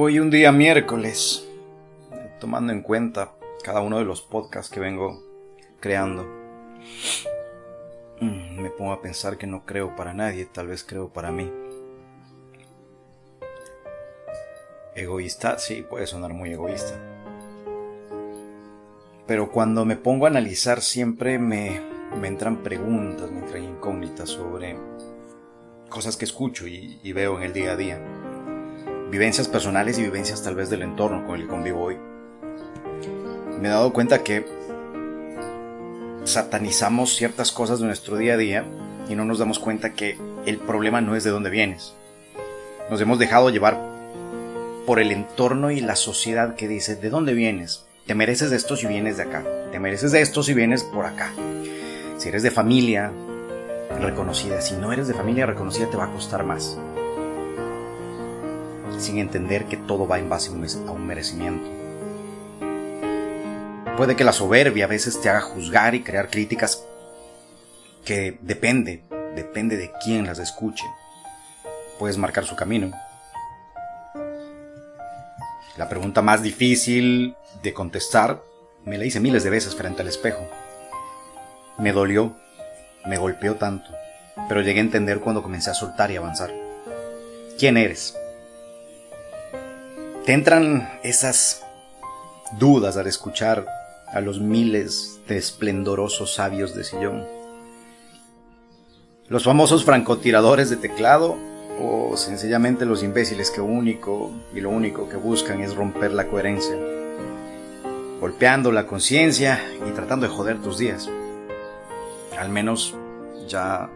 Hoy un día miércoles, tomando en cuenta cada uno de los podcasts que vengo creando, mm, me pongo a pensar que no creo para nadie, tal vez creo para mí. Egoísta, sí, puede sonar muy egoísta. Pero cuando me pongo a analizar siempre me, me entran preguntas, me entran incógnitas sobre cosas que escucho y, y veo en el día a día vivencias personales y vivencias tal vez del entorno con el que convivo hoy. Me he dado cuenta que satanizamos ciertas cosas de nuestro día a día y no nos damos cuenta que el problema no es de dónde vienes. Nos hemos dejado llevar por el entorno y la sociedad que dice, ¿de dónde vienes? Te mereces esto si vienes de acá. Te mereces de esto si vienes por acá. Si eres de familia reconocida, si no eres de familia reconocida te va a costar más sin entender que todo va en base a un merecimiento. Puede que la soberbia a veces te haga juzgar y crear críticas que depende, depende de quién las escuche. Puedes marcar su camino. La pregunta más difícil de contestar me la hice miles de veces frente al espejo. Me dolió, me golpeó tanto, pero llegué a entender cuando comencé a soltar y avanzar. ¿Quién eres? Te entran esas dudas al escuchar a los miles de esplendorosos sabios de sillón. Los famosos francotiradores de teclado o sencillamente los imbéciles que único y lo único que buscan es romper la coherencia, golpeando la conciencia y tratando de joder tus días. Al menos ya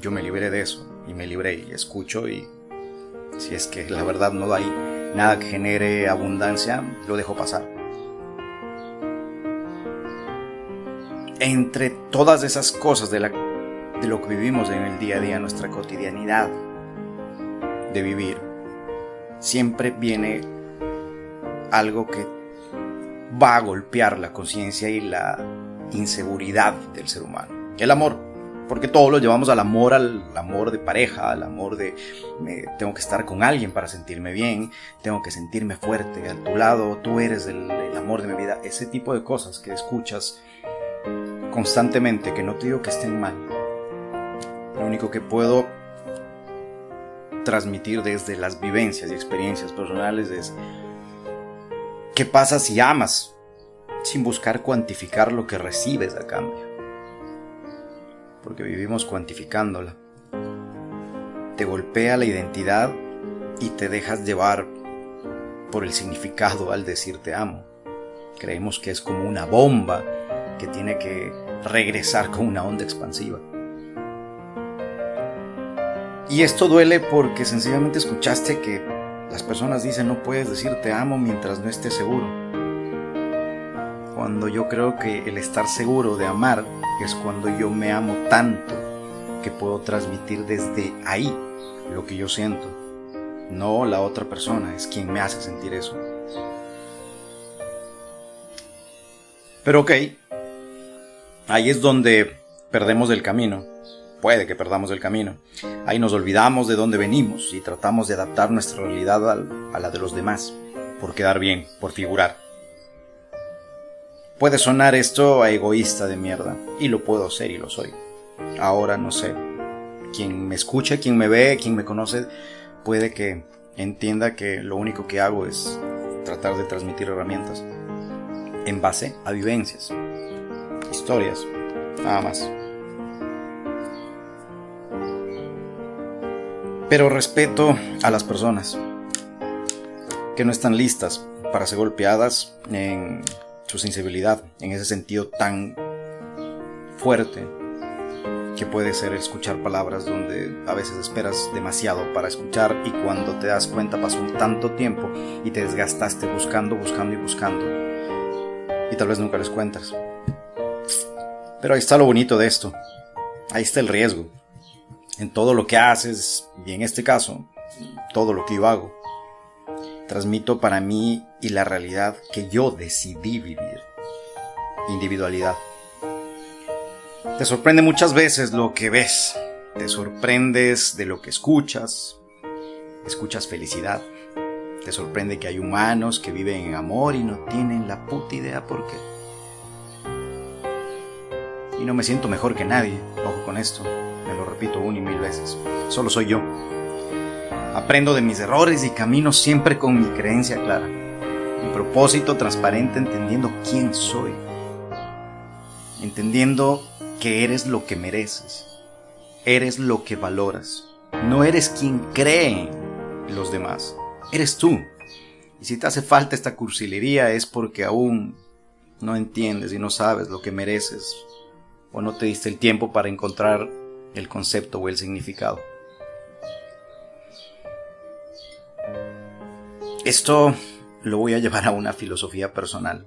yo me libré de eso y me libré y escucho y si es que la verdad no hay nada que genere abundancia, lo dejo pasar. Entre todas esas cosas de, lo que vivimos en el día a día, nuestra cotidianidad de vivir, siempre viene algo que va a golpear la conciencia y la inseguridad del ser humano. El amor porque todo lo llevamos al amor, al amor de pareja, al amor de tengo que estar con alguien para sentirme bien, tengo que sentirme fuerte a tu lado, tú eres el, el amor de mi vida, ese tipo de cosas que escuchas constantemente, que no te digo que estén mal. Lo único que puedo transmitir desde las vivencias y experiencias personales es qué pasa si amas sin buscar cuantificar lo que recibes a cambio porque vivimos cuantificándola. Te golpea la identidad y te dejas llevar por el significado al decir te amo. Creemos que es como una bomba que tiene que regresar con una onda expansiva. Y esto duele porque sencillamente escuchaste que las personas dicen no puedes decir te amo mientras no estés seguro. Cuando yo creo que el estar seguro de amar es cuando yo me amo tanto que puedo transmitir desde ahí lo que yo siento. No la otra persona es quien me hace sentir eso. Pero ok, ahí es donde perdemos el camino. Puede que perdamos el camino. Ahí nos olvidamos de dónde venimos y tratamos de adaptar nuestra realidad a la de los demás, por quedar bien, por figurar. Puede sonar esto a egoísta de mierda, y lo puedo ser y lo soy. Ahora no sé. Quien me escucha, quien me ve, quien me conoce, puede que entienda que lo único que hago es tratar de transmitir herramientas en base a vivencias, historias, nada más. Pero respeto a las personas que no están listas para ser golpeadas en su sensibilidad en ese sentido tan fuerte que puede ser escuchar palabras donde a veces esperas demasiado para escuchar y cuando te das cuenta pasó tanto tiempo y te desgastaste buscando, buscando y buscando y tal vez nunca les cuentas. Pero ahí está lo bonito de esto, ahí está el riesgo, en todo lo que haces y en este caso, todo lo que yo hago transmito para mí y la realidad que yo decidí vivir. Individualidad. Te sorprende muchas veces lo que ves. Te sorprendes de lo que escuchas. Escuchas felicidad. Te sorprende que hay humanos que viven en amor y no tienen la puta idea por qué. Y no me siento mejor que nadie, ojo con esto, me lo repito una y mil veces. Solo soy yo. Aprendo de mis errores y camino siempre con mi creencia clara. Mi propósito transparente entendiendo quién soy. Entendiendo que eres lo que mereces. Eres lo que valoras. No eres quien cree los demás. Eres tú. Y si te hace falta esta cursilería es porque aún no entiendes y no sabes lo que mereces o no te diste el tiempo para encontrar el concepto o el significado. Esto lo voy a llevar a una filosofía personal.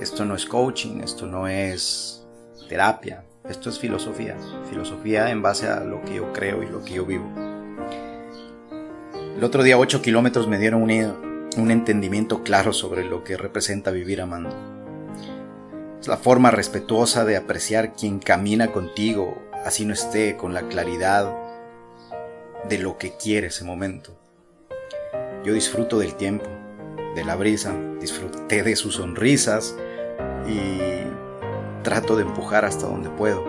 Esto no es coaching, esto no es terapia, esto es filosofía. Filosofía en base a lo que yo creo y lo que yo vivo. El otro día 8 kilómetros me dieron un, un entendimiento claro sobre lo que representa vivir amando. Es la forma respetuosa de apreciar quien camina contigo, así no esté con la claridad de lo que quiere ese momento. Yo disfruto del tiempo, de la brisa, disfruté de sus sonrisas y trato de empujar hasta donde puedo.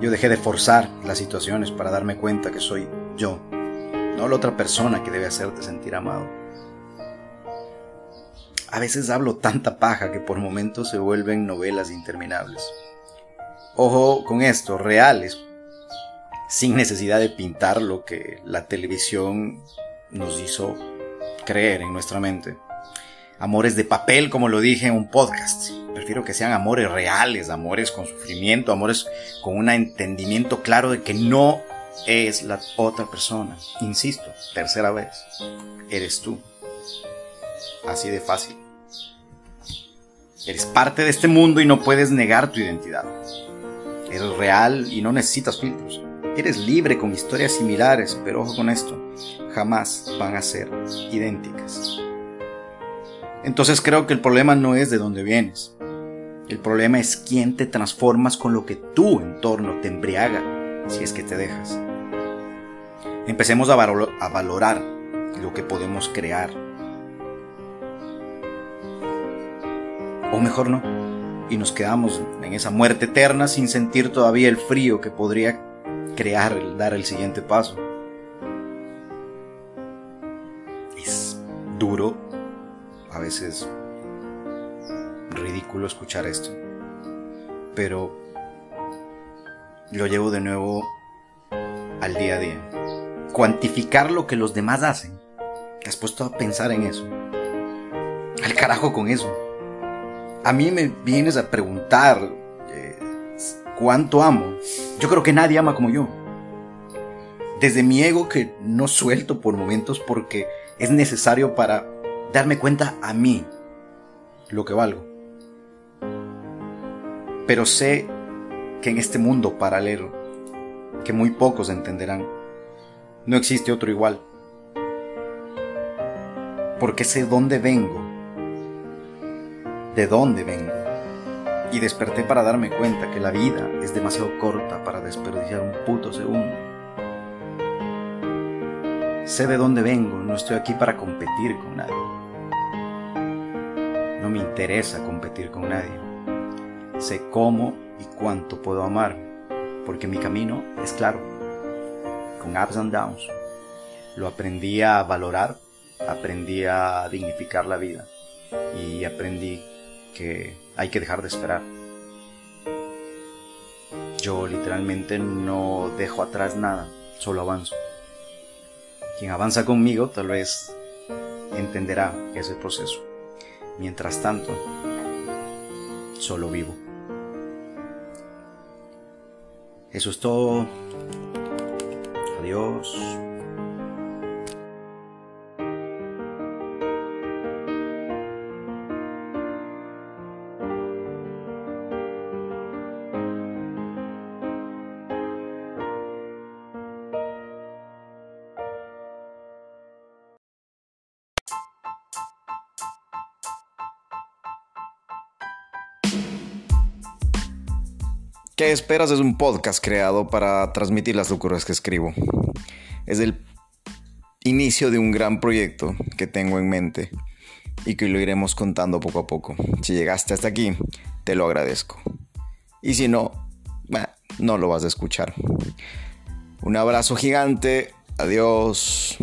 Yo dejé de forzar las situaciones para darme cuenta que soy yo, no la otra persona que debe hacerte sentir amado. A veces hablo tanta paja que por momentos se vuelven novelas interminables. Ojo con esto, reales, sin necesidad de pintar lo que la televisión nos hizo creer en nuestra mente. Amores de papel, como lo dije en un podcast. Prefiero que sean amores reales, amores con sufrimiento, amores con un entendimiento claro de que no es la otra persona. Insisto, tercera vez, eres tú. Así de fácil. Eres parte de este mundo y no puedes negar tu identidad. Eres real y no necesitas filtros. Eres libre con historias similares, pero ojo con esto, jamás van a ser idénticas. Entonces creo que el problema no es de dónde vienes. El problema es quién te transformas con lo que tu entorno te embriaga si es que te dejas. Empecemos a, a valorar lo que podemos crear. O mejor no. Y nos quedamos en esa muerte eterna sin sentir todavía el frío que podría crear, dar el siguiente paso. Es duro, a veces ridículo escuchar esto, pero lo llevo de nuevo al día a día. Cuantificar lo que los demás hacen. ¿Te has puesto a pensar en eso? Al carajo con eso. A mí me vienes a preguntar cuánto amo, yo creo que nadie ama como yo. Desde mi ego que no suelto por momentos porque es necesario para darme cuenta a mí lo que valgo. Pero sé que en este mundo paralelo, que muy pocos entenderán, no existe otro igual. Porque sé dónde vengo, de dónde vengo y desperté para darme cuenta que la vida es demasiado corta para desperdiciar un puto segundo. Sé de dónde vengo, no estoy aquí para competir con nadie. No me interesa competir con nadie. Sé cómo y cuánto puedo amar, porque mi camino es claro, con ups and downs. Lo aprendí a valorar, aprendí a dignificar la vida y aprendí que hay que dejar de esperar. Yo literalmente no dejo atrás nada, solo avanzo. Quien avanza conmigo tal vez entenderá ese proceso. Mientras tanto, solo vivo. Eso es todo. Adiós. ¿Qué esperas? Es un podcast creado para transmitir las locuras que escribo. es el inicio de un gran proyecto que tengo en mente y que lo iremos contando poco a poco. Si llegaste hasta aquí, te lo agradezco. Y si no, no lo vas a escuchar. Un abrazo gigante. Adiós.